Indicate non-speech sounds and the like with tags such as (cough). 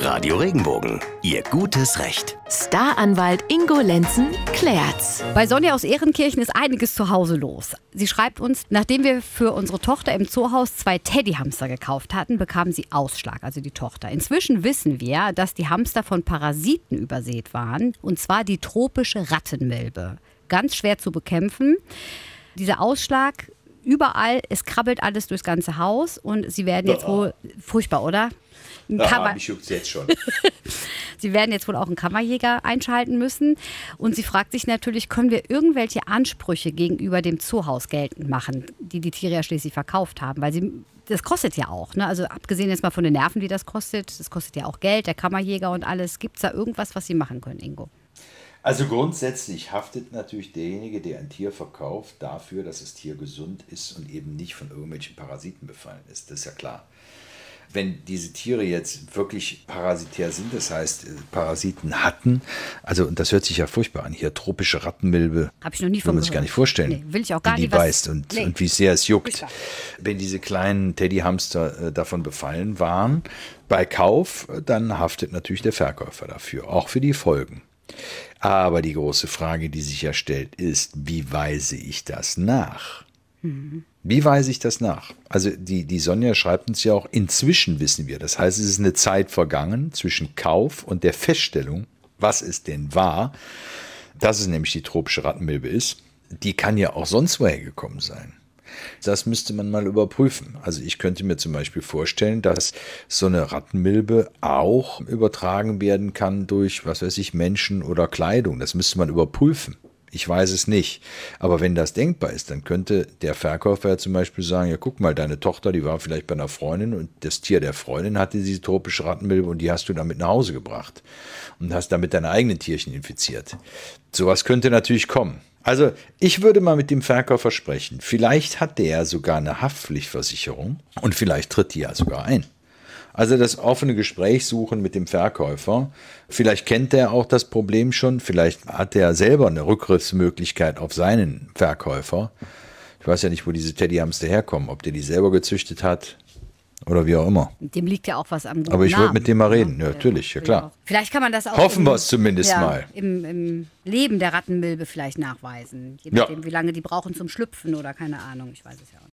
Radio Regenbogen, Ihr gutes Recht. Staranwalt Ingo Lenzen klärt's. Bei Sonja aus Ehrenkirchen ist einiges zu Hause los. Sie schreibt uns, nachdem wir für unsere Tochter im Zoohaus zwei Teddyhamster gekauft hatten, bekam sie Ausschlag, also die Tochter. Inzwischen wissen wir, dass die Hamster von Parasiten übersät waren, und zwar die tropische Rattenmilbe. Ganz schwer zu bekämpfen. Dieser Ausschlag überall, es krabbelt alles durchs ganze Haus und sie werden jetzt wohl, furchtbar, oder? Ein Kammer- mich juckt's jetzt schon. (laughs) Sie werden jetzt wohl auch einen Kammerjäger einschalten müssen. Und sie fragt sich natürlich, können wir irgendwelche Ansprüche gegenüber dem Zoohaus geltend machen, die die Tiere ja schließlich verkauft haben? Weil sie, das kostet ja auch. Ne? Also abgesehen jetzt mal von den Nerven, die das kostet, das kostet ja auch Geld, der Kammerjäger und alles. Gibt es da irgendwas, was sie machen können, Ingo? Also grundsätzlich haftet natürlich derjenige, der ein Tier verkauft, dafür, dass das Tier gesund ist und eben nicht von irgendwelchen Parasiten befallen ist. Das ist ja klar. Wenn diese Tiere jetzt wirklich parasitär sind, das heißt äh, Parasiten hatten, also und das hört sich ja furchtbar an, hier tropische Rattenmilbe, Habe ich noch nie von man sich gar nicht vorstellen, Nee, will ich auch gar die was- beißt und, Nee. und wie sehr es juckt. Wenn diese kleinen Teddyhamster äh, davon befallen waren, bei Kauf, dann haftet natürlich der Verkäufer dafür, auch für die Folgen. Aber die große Frage, die sich ja stellt, ist, wie weise ich das nach? Wie weise ich das nach? Also die, die Sonja schreibt uns ja auch, inzwischen wissen wir. Das heißt, es ist eine Zeit vergangen zwischen Kauf und der Feststellung, was es denn war, dass es nämlich die tropische Rattenmilbe ist. Die kann ja auch sonst woher gekommen sein. Das müsste man mal überprüfen. Also ich könnte mir zum Beispiel vorstellen, dass so eine Rattenmilbe auch übertragen werden kann durch, was weiß ich, Menschen oder Kleidung. Das müsste man überprüfen. Ich weiß es nicht. Aber wenn das denkbar ist, dann könnte der Verkäufer ja zum Beispiel sagen, ja guck mal, deine Tochter, die war vielleicht bei einer Freundin und das Tier der Freundin hatte diese tropische Rattenmilbe und die hast du damit nach Hause gebracht und hast damit deine eigenen Tierchen infiziert. Sowas könnte natürlich kommen. Also ich würde mal mit dem Verkäufer sprechen. Vielleicht hat der sogar eine Haftpflichtversicherung und vielleicht tritt die ja sogar ein. Also das offene Gespräch suchen mit dem Verkäufer. Vielleicht kennt er auch das Problem schon. Vielleicht hat er selber eine Rückgriffsmöglichkeit auf seinen Verkäufer. Ich weiß ja nicht, wo diese Teddyhamster herkommen. Ob der die selber gezüchtet hat oder wie auch immer. Dem liegt ja auch was am Aber ich würde mit dem mal reden. ne? Ja, natürlich, ja klar. Vielleicht kann man das auch. Hoffen im- wir es zumindest ja, mal. Im, Im Leben der Rattenmilbe vielleicht nachweisen. Je Ja. nachdem, wie lange die brauchen zum Schlüpfen oder keine Ahnung. Ich weiß es ja auch nicht.